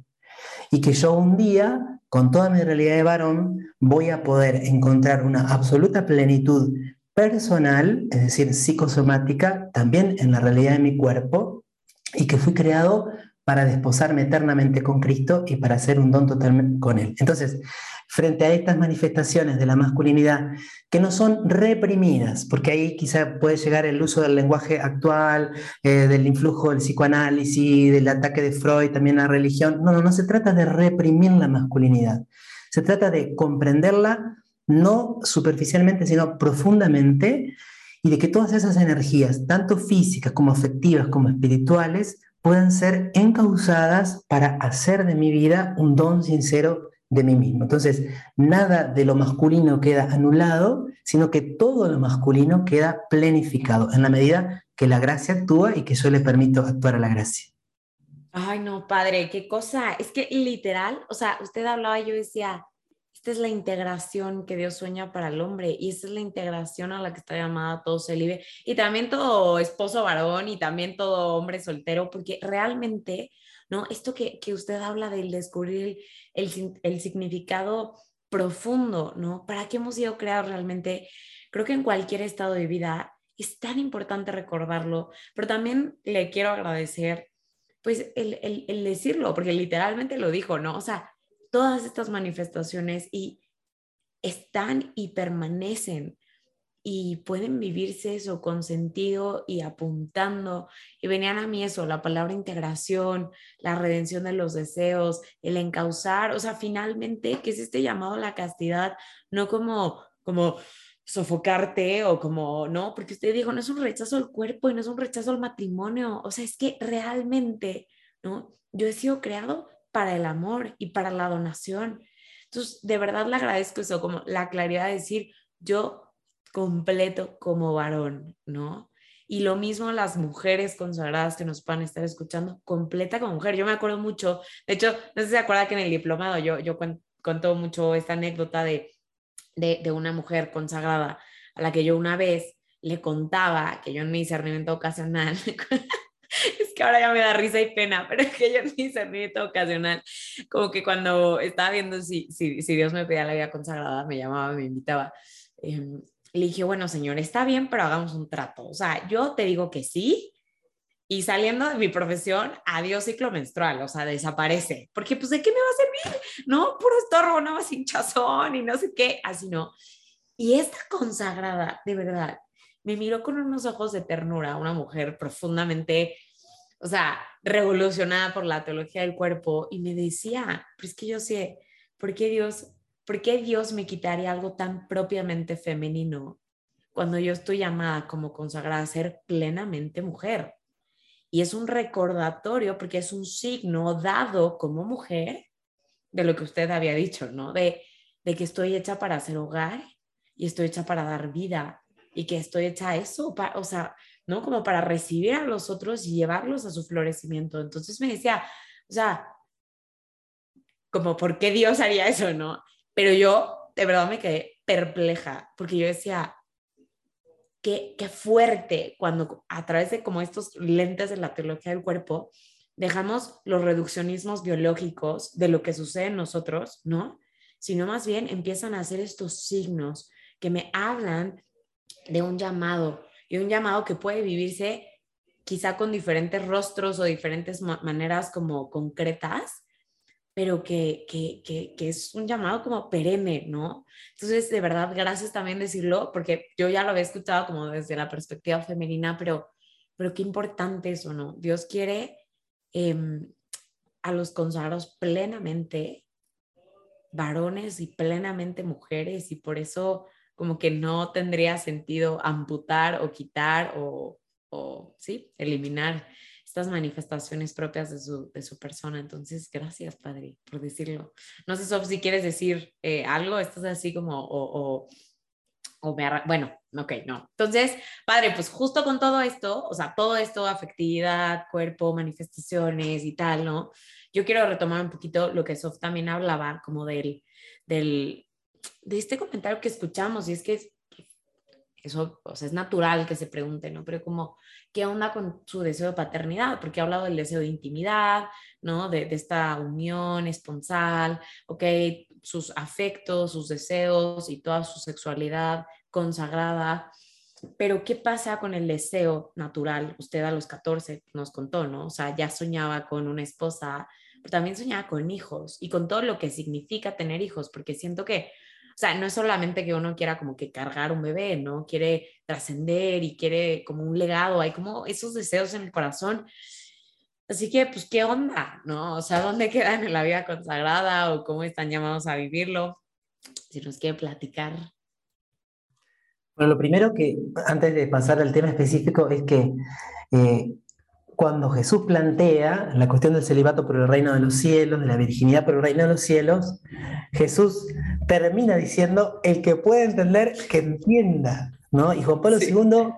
Y que yo un día, con toda mi realidad de varón, voy a poder encontrar una absoluta plenitud personal, es decir, psicosomática, también en la realidad de mi cuerpo, y que fui creado para desposarme eternamente con Cristo y para hacer un don totalmente con Él. Entonces, frente a estas manifestaciones de la masculinidad que no son reprimidas, porque ahí quizá puede llegar el uso del lenguaje actual, eh, del influjo del psicoanálisis, del ataque de Freud también a la religión. No, no, no se trata de reprimir la masculinidad, se trata de comprenderla no superficialmente, sino profundamente, y de que todas esas energías, tanto físicas como afectivas como espirituales, puedan ser encausadas para hacer de mi vida un don sincero de mí mismo. Entonces, nada de lo masculino queda anulado, sino que todo lo masculino queda plenificado en la medida que la gracia actúa y que yo le permito actuar a la gracia. Ay, no, padre, qué cosa. Es que literal, o sea, usted hablaba y yo decía, esta es la integración que Dios sueña para el hombre y esta es la integración a la que está llamada todo celibe y también todo esposo varón y también todo hombre soltero, porque realmente, ¿no? Esto que, que usted habla del descubrir el, significado profundo, ¿no? ¿Para qué hemos sido creados realmente? Creo que en cualquier estado de vida es tan importante recordarlo, pero también le quiero agradecer, pues, el, el, el decirlo, porque literalmente lo dijo, ¿no? O sea, todas estas manifestaciones y están y permanecen y pueden vivirse eso con sentido y apuntando. Y venían a mí eso, la palabra integración, la redención de los deseos, el encauzar, o sea, finalmente, que es este llamado a la castidad, no como, como sofocarte o como, no, porque usted dijo, no es un rechazo al cuerpo y no es un rechazo al matrimonio, o sea, es que realmente, ¿no? Yo he sido creado para el amor y para la donación. Entonces, de verdad le agradezco eso, como la claridad de decir, yo completo como varón, ¿no? Y lo mismo las mujeres consagradas que nos van a estar escuchando, completa como mujer. Yo me acuerdo mucho, de hecho, no sé si se acuerda que en el diplomado yo, yo cuento mucho esta anécdota de, de, de una mujer consagrada a la que yo una vez le contaba que yo en mi discernimiento ocasional es que ahora ya me da risa y pena, pero es que yo en mi discernimiento ocasional, como que cuando estaba viendo si, si, si Dios me pedía la vida consagrada, me llamaba, me invitaba. Eh, le dije, bueno, señor, está bien, pero hagamos un trato. O sea, yo te digo que sí, y saliendo de mi profesión, adiós ciclo menstrual, o sea, desaparece. Porque, pues, ¿de qué me va a servir? No, puro estorbo, nada más hinchazón y no sé qué, así no. Y esta consagrada, de verdad, me miró con unos ojos de ternura, una mujer profundamente, o sea, revolucionada por la teología del cuerpo y me decía, pero es que yo sé, ¿por qué Dios, por qué Dios me quitaría algo tan propiamente femenino cuando yo estoy llamada como consagrada a ser plenamente mujer? Y es un recordatorio porque es un signo dado como mujer de lo que usted había dicho, ¿no? De, que estoy hecha para hacer hogar y estoy hecha para dar vida y que estoy hecha a eso, o sea, ¿no? Como para recibir a los otros y llevarlos a su florecimiento. Entonces me decía, o sea, como, ¿por qué Dios haría eso, no? Pero yo, de verdad, me quedé perpleja, porque yo decía, qué, qué fuerte cuando a través de como estos lentes de la teología del cuerpo, dejamos los reduccionismos biológicos de lo que sucede en nosotros, ¿no? Sino más bien empiezan a hacer estos signos que me hablan de un llamado y un llamado que puede vivirse quizá con diferentes rostros o diferentes maneras como concretas, pero que, que, que, es un llamado como perenne, ¿no? Entonces, de verdad, gracias también decirlo, porque yo ya lo había escuchado como desde la perspectiva femenina, pero pero qué importante eso, ¿no? Dios quiere em, a los consagrados plenamente varones y plenamente mujeres y por eso como que no tendría sentido amputar o quitar o, o sí, eliminar estas manifestaciones propias de su, de su persona. Entonces, gracias, Padre, por decirlo. No sé, Sof, si quieres decir eh, algo, estás así como, o, o, o bueno, ok, no. Entonces, Padre, pues justo con todo esto, o sea, todo esto, afectividad, cuerpo, manifestaciones y tal, ¿no? Yo quiero retomar un poquito lo que Sof también hablaba, como del, del, de este comentario que escuchamos, y es que eso, o sea, es natural que se pregunte, ¿no? Pero como, ¿qué onda con su deseo de paternidad? Porque ha hablado del deseo de intimidad, ¿no? De, de, esta unión esponsal, ¿ok? Sus afectos, sus deseos y toda su sexualidad consagrada. Pero, ¿qué pasa con el deseo natural? Usted a los 14 nos contó, ¿no? O sea, ya soñaba con una esposa, pero también soñaba con hijos y con todo lo que significa tener hijos, porque siento que o sea, no es solamente que uno quiera como que cargar un bebé, ¿no? Quiere trascender y quiere como un legado, hay como esos deseos en el corazón. Así que, pues, ¿qué onda? ¿No? O sea, ¿dónde quedan en la vida consagrada o cómo están llamados a vivirlo? Si nos quiere platicar. Bueno, lo primero que, antes de pasar al tema específico, es que eh, cuando Jesús plantea la cuestión del celibato por el reino de los cielos, de la virginidad por el reino de los cielos, Jesús termina diciendo, el que puede entender, que entienda. ¿no? Y Juan Pablo II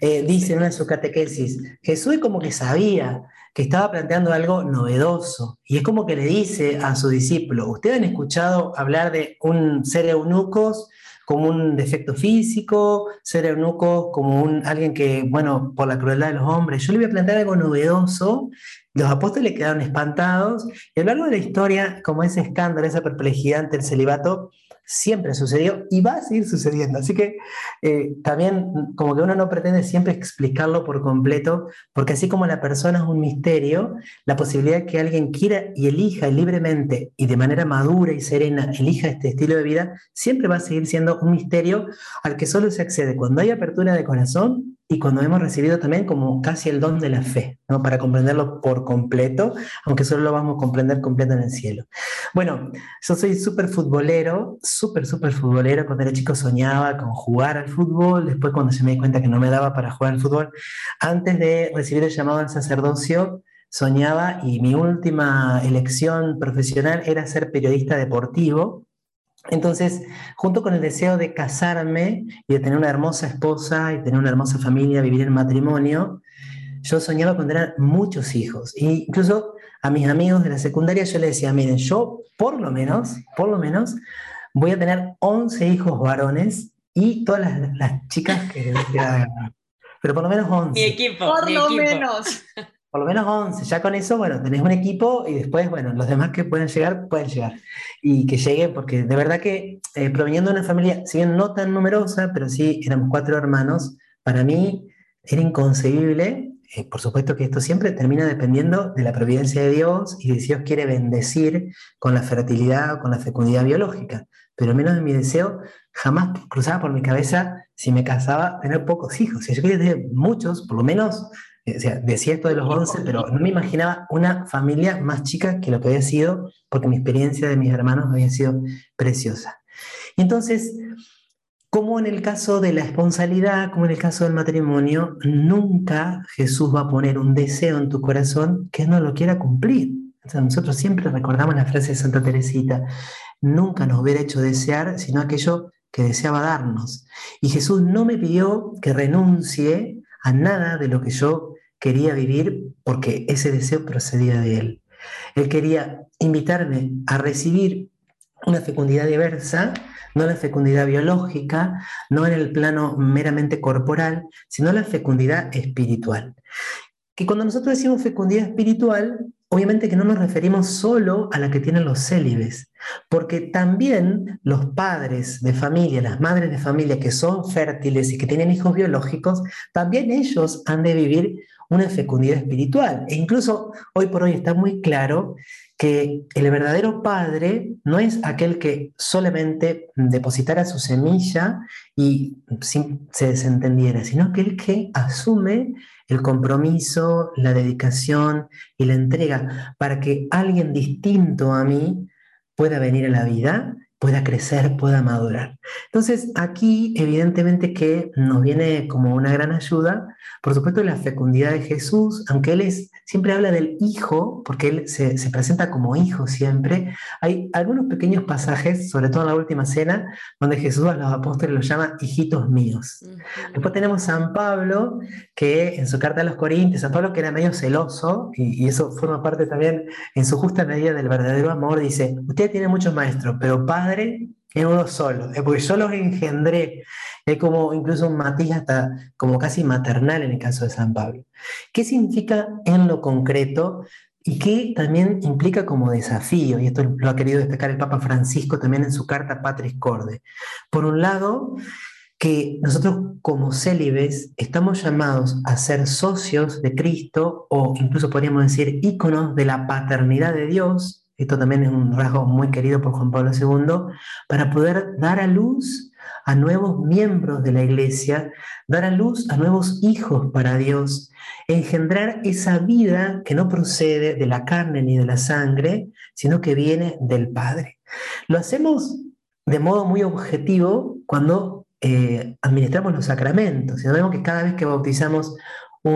eh, dice en una de sus catequesis, Jesús como que sabía que estaba planteando algo novedoso, y es como que le dice a su discípulo, ¿ustedes han escuchado hablar de un ser eunucos como un defecto físico, ser eunuco como un, alguien que, bueno, por la crueldad de los hombres. Yo le voy a plantear algo novedoso. Los apóstoles quedaron espantados y a lo largo de la historia, como ese escándalo, esa perplejidad ante el celibato, siempre sucedió y va a seguir sucediendo. Así que eh, también como que uno no pretende siempre explicarlo por completo, porque así como la persona es un misterio, la posibilidad de que alguien quiera y elija libremente y de manera madura y serena, elija este estilo de vida, siempre va a seguir siendo un misterio al que solo se accede cuando hay apertura de corazón y cuando hemos recibido también como casi el don de la fe, ¿no? para comprenderlo por completo, aunque solo lo vamos a comprender completo en el cielo. Bueno, yo soy súper futbolero, súper, súper futbolero. Cuando era chico soñaba con jugar al fútbol, después cuando se me di cuenta que no me daba para jugar al fútbol, antes de recibir el llamado al sacerdocio, soñaba y mi última elección profesional era ser periodista deportivo entonces, junto con el deseo de casarme y de tener una hermosa esposa y tener una hermosa familia, vivir en matrimonio, yo soñaba con tener muchos hijos. E incluso a mis amigos de la secundaria yo les decía, miren, yo por lo menos, por lo menos, voy a tener 11 hijos varones y todas las, chicas que... Pero por lo menos 11. Mi equipo. Por lo menos. por lo menos 11. Ya con eso, bueno, tenés un equipo y después, bueno, los demás que pueden llegar, pueden llegar. Y que lleguen, porque de verdad que eh, de una familia, si bien no tan numerosa, pero sí éramos cuatro hermanos, para mí era inconcebible. Eh, por supuesto que esto siempre termina dependiendo de la providencia de Dios y de si Dios quiere bendecir con la fertilidad o con la fecundidad biológica. Pero menos de mi deseo jamás cruzaba por mi cabeza si me casaba tener pocos hijos. Si yo quería tener muchos, por lo menos decía esto de los 11, pero no me imaginaba una familia más chica que lo que había sido, porque mi experiencia de mis hermanos había sido preciosa. Y entonces, como en el caso de la esponsalidad, como en el caso del matrimonio, nunca Jesús va a poner un deseo en tu corazón que no lo quiera cumplir. nosotros siempre recordamos la frase de Santa Teresita, nunca nos hubiera hecho desear, sino aquello que deseaba darnos. Y Jesús no me pidió que renuncie a nada de lo que yo quería vivir porque ese deseo procedía de él. Él quería invitarme a recibir una fecundidad diversa, no la fecundidad biológica, no en el plano meramente corporal, sino la fecundidad espiritual. Que cuando nosotros decimos fecundidad espiritual, obviamente que no nos referimos solo a la que tienen los célibes, porque también los padres de familia, las madres de familia que son fértiles y que tienen hijos biológicos, también ellos han de vivir una fecundidad espiritual. E incluso hoy por hoy está muy claro que el verdadero padre no es aquel que solamente depositara su semilla y se desentendiera, sino aquel que asume el compromiso, la dedicación y la entrega para que alguien distinto a mí pueda venir a la vida pueda crecer, pueda madurar. Entonces, aquí evidentemente que nos viene como una gran ayuda, por supuesto, la fecundidad de Jesús, aunque Él es, siempre habla del Hijo, porque Él se, presenta como Hijo siempre, hay algunos pequeños pasajes, sobre todo en la última cena, donde Jesús a los apóstoles los llama hijitos míos. Después tenemos San Pablo, que en su carta a los Corintios, San Pablo que era medio celoso, y, y eso forma parte también en su justa medida del verdadero amor, dice, usted tiene muchos maestros, pero Padre, es uno solo, porque yo los engendré. Hay como incluso un matiz hasta como casi maternal en el caso de San Pablo. ¿Qué significa en lo concreto y qué también implica como desafío? Y esto lo ha querido destacar el Papa Francisco también en su carta Patris Corde. Por un lado, que nosotros como célibes estamos llamados a ser socios de Cristo o incluso podríamos decir íconos de la paternidad de Dios esto también es un rasgo muy querido por Juan Pablo II, para poder dar a luz a nuevos miembros de la iglesia, dar a luz a nuevos hijos para Dios, engendrar esa vida que no procede de la carne ni de la sangre, sino que viene del Padre. Lo hacemos de modo muy objetivo cuando eh, administramos los sacramentos. Y vemos que cada vez que bautizamos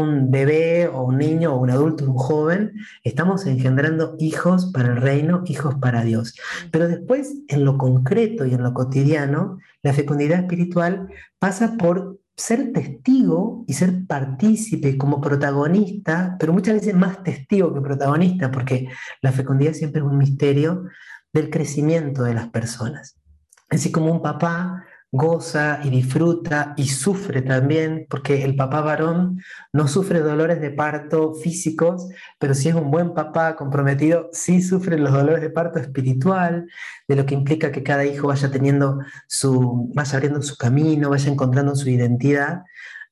un bebé o un niño o un adulto, un joven, estamos engendrando hijos para el reino, hijos para Dios. Pero después, en lo concreto y en lo cotidiano, la fecundidad espiritual pasa por ser testigo y ser partícipe como protagonista, pero muchas veces más testigo que protagonista, porque la fecundidad siempre es un misterio del crecimiento de las personas. Así como un papá goza y disfruta y sufre también, porque el papá varón no sufre dolores de parto físicos, pero si es un buen papá comprometido, sí sufre los dolores de parto espiritual, de lo que implica que cada hijo vaya teniendo su, vaya abriendo su camino, vaya encontrando su identidad.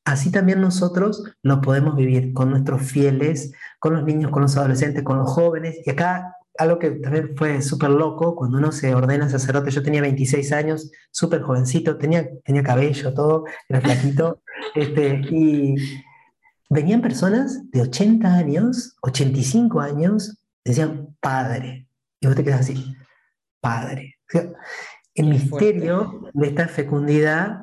Así también nosotros lo podemos vivir con nuestros fieles, con los niños, con los adolescentes, con los jóvenes. Y acá algo que también fue súper loco, cuando uno se ordena sacerdote, yo tenía 26 años, súper jovencito, tenía, tenía cabello, todo, era flaquito, este, y venían personas de 80 años, 85 años, decían padre, y vos te quedas así, padre. el misterio de esta fecundidad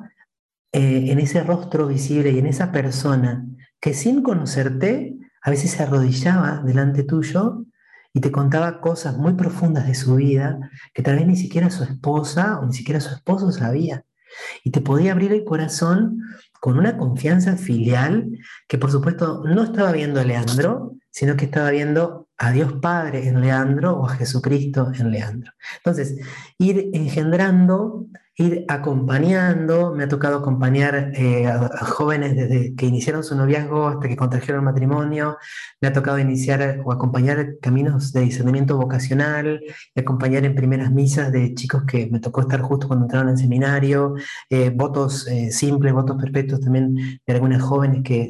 eh, en ese rostro visible y en esa persona que sin conocerte a veces se arrodillaba delante tuyo y te contaba cosas muy profundas de su vida que tal vez ni siquiera su esposa o ni siquiera su esposo sabía. Y te podía abrir el corazón con una confianza filial que por supuesto no estaba viendo a Leandro, sino que estaba viendo a Dios Padre en Leandro o a Jesucristo en Leandro. Entonces, ir engendrando ir acompañando, me ha tocado acompañar eh, a, jóvenes desde que iniciaron su noviazgo hasta que contrajeron matrimonio, me ha tocado iniciar o acompañar caminos de discernimiento vocacional, acompañar en primeras misas de chicos que me tocó estar justo cuando entraron al seminario, eh, votos eh, simples, votos perpetuos también de algunas jóvenes que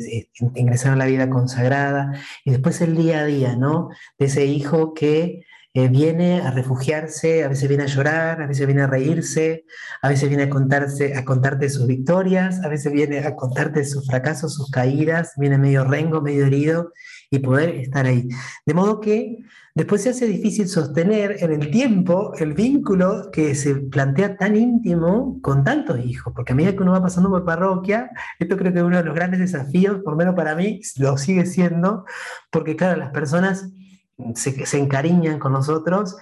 ingresaron a la vida consagrada, y después el día a día, ¿no? De ese hijo que eh, viene a refugiarse, a veces viene a llorar, a veces viene a reírse, a veces viene a, contarse, a contarte sus victorias, a veces viene a contarte sus fracasos, sus caídas, viene medio rengo, medio herido y poder estar ahí. De modo que después se hace difícil sostener en el tiempo el vínculo que se plantea tan íntimo con tantos hijos, porque a medida que uno va pasando por parroquia, esto creo que es uno de los grandes desafíos, por lo menos para mí, lo sigue siendo, porque claro, las personas se, encariñan con nosotros,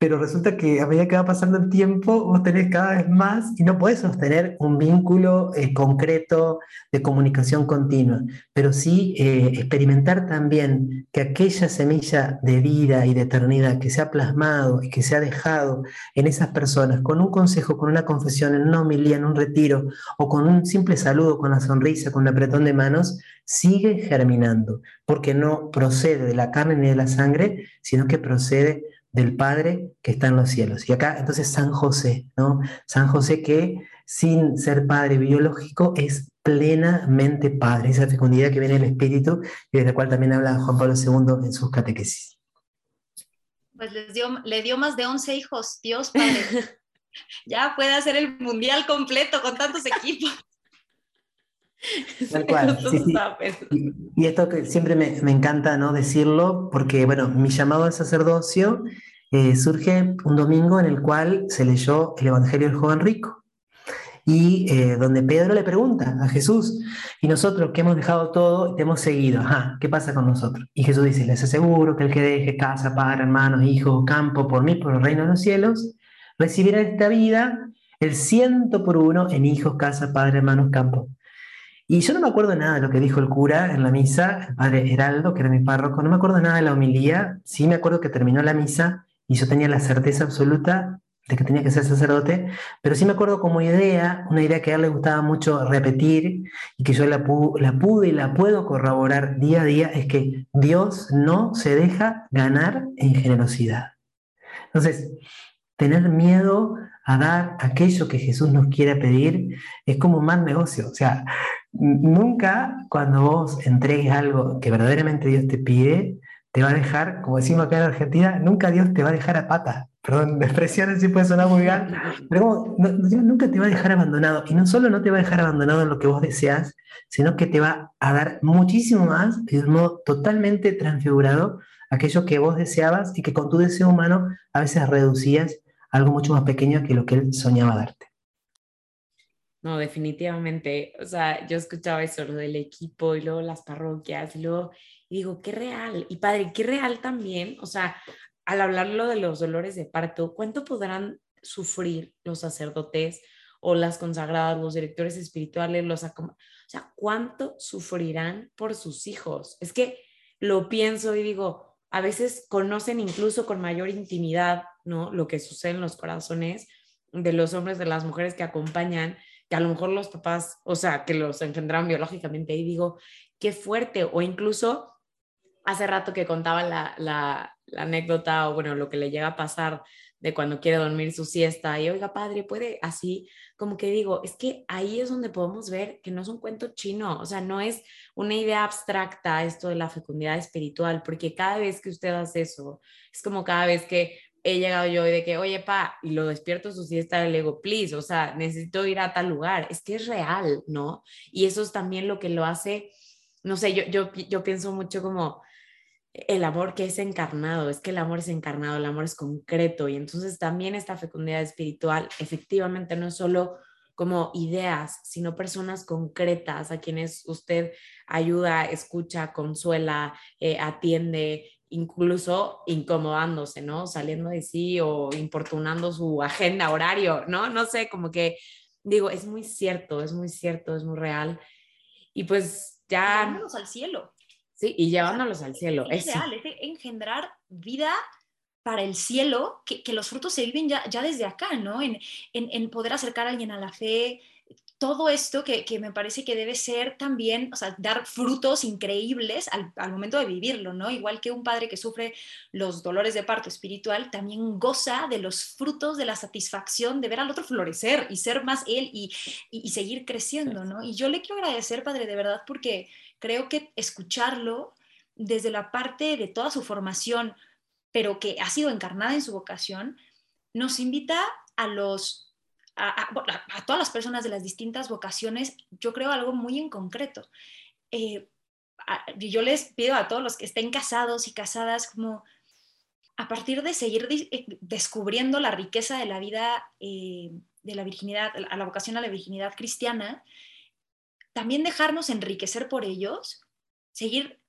pero resulta que a medida que va pasando el tiempo, vos tenés cada vez más y no podés sostener un vínculo eh, concreto de comunicación continua, pero sí eh, experimentar también que aquella semilla de vida y de eternidad que se ha plasmado y que se ha dejado en esas personas, con un consejo, con una confesión, en una homilía, en un retiro, o con un simple saludo, con la sonrisa, con el apretón de manos, sigue germinando, porque no procede de la carne ni de la sangre, sino que procede del Padre que está en los cielos. Y acá entonces San José, ¿no? San José que sin ser padre biológico es plenamente padre, esa fecundidad que viene del Espíritu y de la cual también habla Juan Pablo II en sus catequesis. Pues les dio, le dio más de 11 hijos, Dios Padre. ya puede hacer el mundial completo con tantos equipos. Tal cual. Y, esto que siempre me, me, encanta ¿no? decirlo, porque bueno, mi llamado al sacerdocio eh, surge un domingo en el cual se leyó el Evangelio del joven rico y eh, donde Pedro le pregunta a Jesús, y nosotros que hemos dejado todo, te hemos seguido, Ajá, ¿qué pasa con nosotros? Y Jesús dice, les aseguro que el que deje casa, padre, hermanos, hijos, campo, por mí, por el reino de los cielos, recibirá esta vida el ciento por uno en hijos, casa, padre, hermanos, campo. Y yo no me acuerdo nada de lo que dijo el cura en la misa, el padre Heraldo, que era mi párroco, no me acuerdo nada de la homilía, sí me acuerdo que terminó la misa y yo tenía la certeza absoluta de que tenía que ser sacerdote, pero sí me acuerdo como idea, una idea que a él le gustaba mucho repetir y que yo la, la pude y la puedo corroborar día a día, es que Dios no se deja ganar en generosidad. Entonces, tener miedo a dar aquello que Jesús nos quiere pedir es como un mal negocio. O sea, nunca cuando vos entregues algo que verdaderamente Dios te pide, te va a dejar, como decimos acá en Argentina, nunca Dios te va a dejar a pata. Perdón, la expresión si puede sonar muy bien, pero nunca te va a dejar abandonado. Y no solo no te va a dejar abandonado en lo que vos deseas, sino que te va a dar muchísimo más, de un modo totalmente transfigurado, aquello que vos deseabas y que con tu deseo humano a veces reducías algo mucho más pequeño que lo que Él soñaba darte. No, definitivamente. O sea, yo escuchaba eso, lo del equipo y luego las parroquias y luego y digo, qué real. Y padre, qué real también. O sea, al hablarlo de los dolores de parto, ¿cuánto podrán sufrir los sacerdotes o las consagradas, los directores espirituales, los... O sea, ¿cuánto sufrirán por sus hijos? Es que lo pienso y digo, a veces conocen incluso con mayor intimidad, ¿no? Lo que sucede en los corazones de los hombres, de las mujeres que acompañan, que a lo mejor los papás, o sea, que los engendraron biológicamente, y digo, qué fuerte, o incluso hace rato que contaba la, la, anécdota o bueno, lo que le llega a pasar de cuando quiere dormir su siesta y oiga padre, puede así, como que digo, es que ahí es donde podemos ver que no es un cuento chino, o sea, no es una idea abstracta esto de la fecundidad espiritual, porque cada vez que usted hace eso, es como cada vez que he llegado yo y de que, oye, pa, y lo despierto su siesta le digo, please, o sea, necesito ir a tal lugar, es que es real, ¿no? Y eso es también lo que lo hace, no sé, yo, yo, yo pienso mucho como el amor que es encarnado, es que el amor es encarnado, el amor es concreto y entonces también esta fecundidad espiritual efectivamente no es solo como ideas, sino personas concretas a quienes usted ayuda, escucha, consuela, eh, atiende, incluso incomodándose, ¿no? Saliendo de sí o importunando su agenda, horario, ¿no? No sé, como que digo, es muy cierto, es muy cierto, es muy real. Y pues ya... Vámonos al cielo. Sí, y llevándolos al cielo. Es, es de engendrar vida para el cielo, que, los frutos se viven ya, ya desde acá, ¿no? En, en, poder acercar a alguien a la fe, todo esto que, que, me parece que debe ser también, o sea, dar frutos increíbles al, al, momento de vivirlo, ¿no? Igual que un padre que sufre los dolores de parto espiritual, también goza de los frutos de la satisfacción de ver al otro florecer y ser más él y, y, y seguir creciendo, ¿no? Y yo le quiero agradecer, padre, de verdad, porque creo que escucharlo desde la parte de toda su formación, pero que ha sido encarnada en su vocación, nos invita a los a, todas las personas de las distintas vocaciones, yo creo algo muy en concreto. Eh, yo les pido a todos los que estén casados y casadas como a partir de seguir eh, descubriendo la riqueza de la vida eh, de la virginidad, a la vocación a la virginidad cristiana, también dejarnos enriquecer por ellos, seguir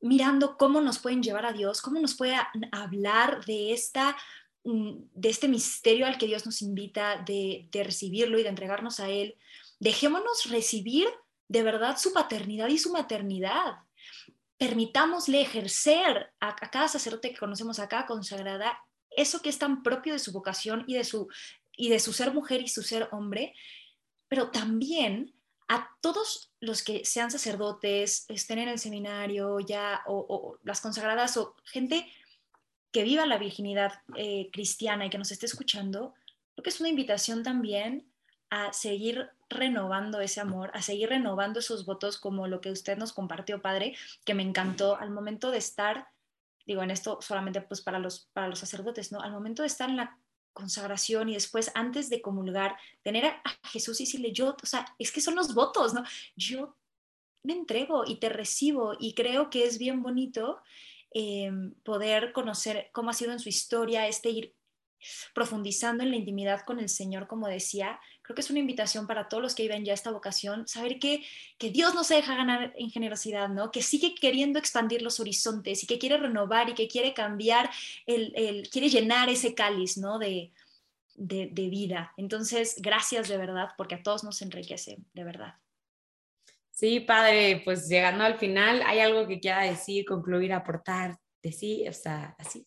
mirando cómo nos pueden llevar a Dios, cómo nos puede hablar de, esta, mm, de este misterio al que Dios nos invita, de, recibirlo y de entregarnos a Él. Dejémonos recibir de verdad su paternidad y su maternidad. Permitámosle ejercer a, a cada sacerdote que conocemos acá, consagrada, eso que es tan propio de su vocación y de su, y de su ser mujer y su ser hombre, pero también a todos los que sean sacerdotes, estén en el seminario ya, o, las consagradas, o gente que viva la virginidad eh, cristiana y que nos esté escuchando, creo que es una invitación también a seguir renovando ese amor, a seguir renovando esos votos como lo que usted nos compartió, padre, que me encantó al momento de estar, digo, en esto solamente pues para los, para los sacerdotes, ¿no? Al momento de estar en la consagración y después antes de comulgar, tener a, Jesús y decirle, yo, o sea, es que son los votos, ¿no? Yo me entrego y te recibo y creo que es bien bonito em, poder conocer cómo ha sido en su historia este ir profundizando en la intimidad con el Señor, como decía, que es una invitación para todos los que viven ya esta vocación, saber que, que Dios no se deja ganar en generosidad, ¿no? que sigue queriendo expandir los horizontes y que quiere renovar y que quiere cambiar, el, el quiere llenar ese cáliz ¿no? de, de, de vida. Entonces, gracias de verdad, porque a todos nos enriquece, de verdad. Sí, padre, pues llegando al final, ¿hay algo que quiera decir, concluir, aportar? sí, o sea, así.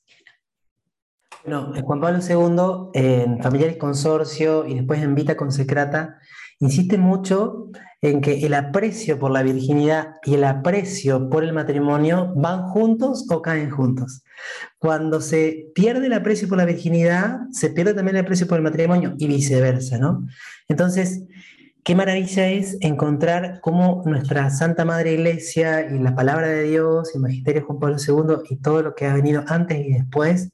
Bueno, Juan Pablo II, en Familiares Consorcio y después en Vita Consecrata, insiste mucho en que el aprecio por la virginidad y el aprecio por el matrimonio van juntos o caen juntos. Cuando se pierde el aprecio por la virginidad, se pierde también el aprecio por el matrimonio y viceversa, ¿no? Entonces, qué maravilla es encontrar cómo nuestra Santa Madre Iglesia y la palabra de Dios y el Magisterio Juan Pablo II y todo lo que ha venido antes y después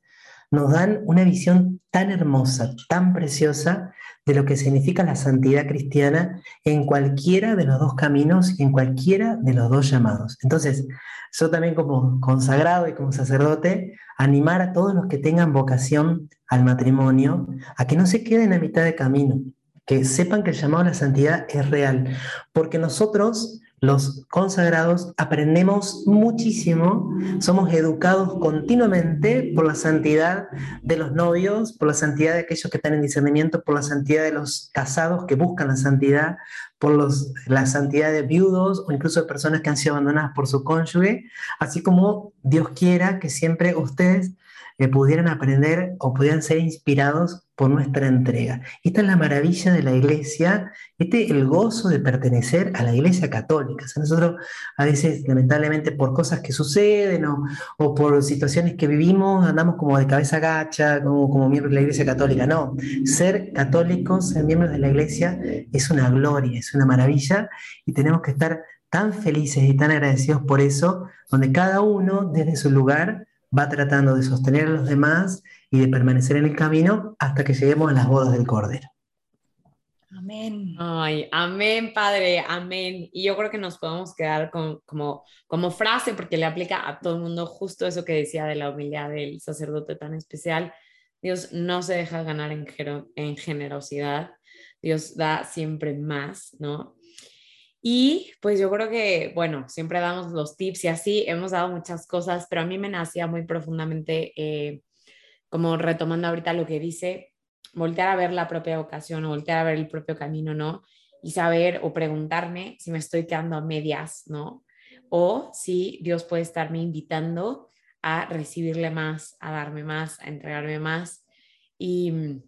nos dan una visión tan hermosa, tan preciosa de lo que significa la santidad cristiana en cualquiera de los dos caminos en cualquiera de los dos llamados. Entonces, yo también como consagrado y como sacerdote, animar a todos los que tengan vocación al matrimonio a que no se queden a mitad de camino, que sepan que el llamado a la santidad es real, porque nosotros los consagrados aprendemos muchísimo, somos educados continuamente por la santidad de los novios, por la santidad de aquellos que están en discernimiento, por la santidad de los casados que buscan la santidad, por los, la santidad de viudos o incluso de personas que han sido abandonadas por su cónyuge, así como Dios quiera que siempre ustedes eh, pudieran aprender o pudieran ser inspirados por nuestra entrega. Esta es la maravilla de la iglesia, este el gozo de pertenecer a la iglesia católica. nosotros a veces, lamentablemente, por cosas que suceden o, por situaciones que vivimos, andamos como de cabeza gacha, como, como miembros de la iglesia católica. No, ser católicos, ser miembros de la iglesia es una gloria, es una maravilla y tenemos que estar tan felices y tan agradecidos por eso, donde cada uno desde su lugar va tratando de sostener a los demás y de permanecer en el camino hasta que lleguemos a las bodas del Cordero. Amén. Ay, amén, Padre, amén. Y yo creo que nos podemos quedar con, como, como frase, porque le aplica a todo el mundo justo eso que decía de la humildad del sacerdote tan especial. Dios no se deja ganar en, en generosidad, Dios da siempre más, ¿no? Y pues yo creo que, bueno, siempre damos los tips y así, hemos dado muchas cosas, pero a mí me nacía muy profundamente, eh, como retomando ahorita lo que dice, voltear a ver la propia vocación o voltear a ver el propio camino, ¿no? Y saber o preguntarme si me estoy quedando a medias, ¿no? O si Dios puede estarme invitando a recibirle más, a darme más, a entregarme más. Y mm,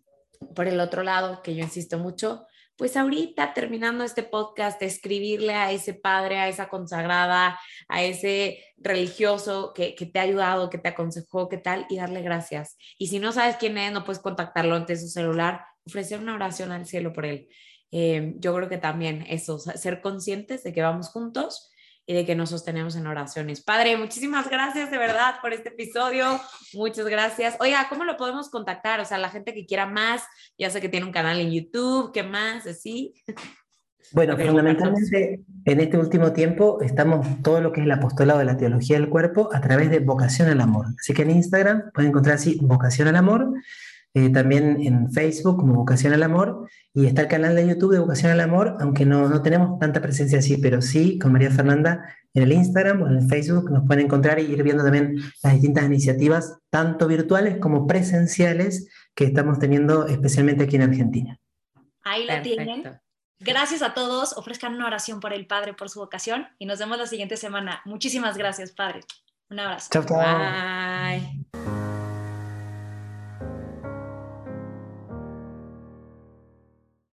por el otro lado, que yo insisto mucho, pues ahorita terminando este podcast, escribirle a ese padre, a esa consagrada, a ese religioso que, te ha ayudado, que te aconsejó, qué tal, y darle gracias. Y si no sabes quién es, no puedes contactarlo ante su celular, ofrecer una oración al cielo por él. Eh, yo creo que también eso, ser conscientes de que vamos juntos y de que nos sostenemos en oraciones. Padre, muchísimas gracias de verdad por este episodio. Muchas gracias. Oiga, ¿cómo lo podemos contactar? O sea, la gente que quiera más, ya sé que tiene un canal en YouTube, ¿qué más? Así. Bueno, fundamentalmente en este último tiempo estamos todo lo que es el apostolado de la teología del cuerpo a través de Vocación al Amor. Así que en Instagram pueden encontrar así Vocación al Amor eh, también en Facebook como Vocación al Amor y está el canal de YouTube de Vocación al Amor, aunque no, no tenemos tanta presencia así, pero sí con María Fernanda en el Instagram o en el Facebook nos pueden encontrar y ir viendo también las distintas iniciativas, tanto virtuales como presenciales, que estamos teniendo especialmente aquí en Argentina. Ahí lo tienen. Gracias a todos. Ofrezcan una oración por el Padre, por su vocación y nos vemos la siguiente semana. Muchísimas gracias, Padre. Un abrazo. Chao, chao. Bye.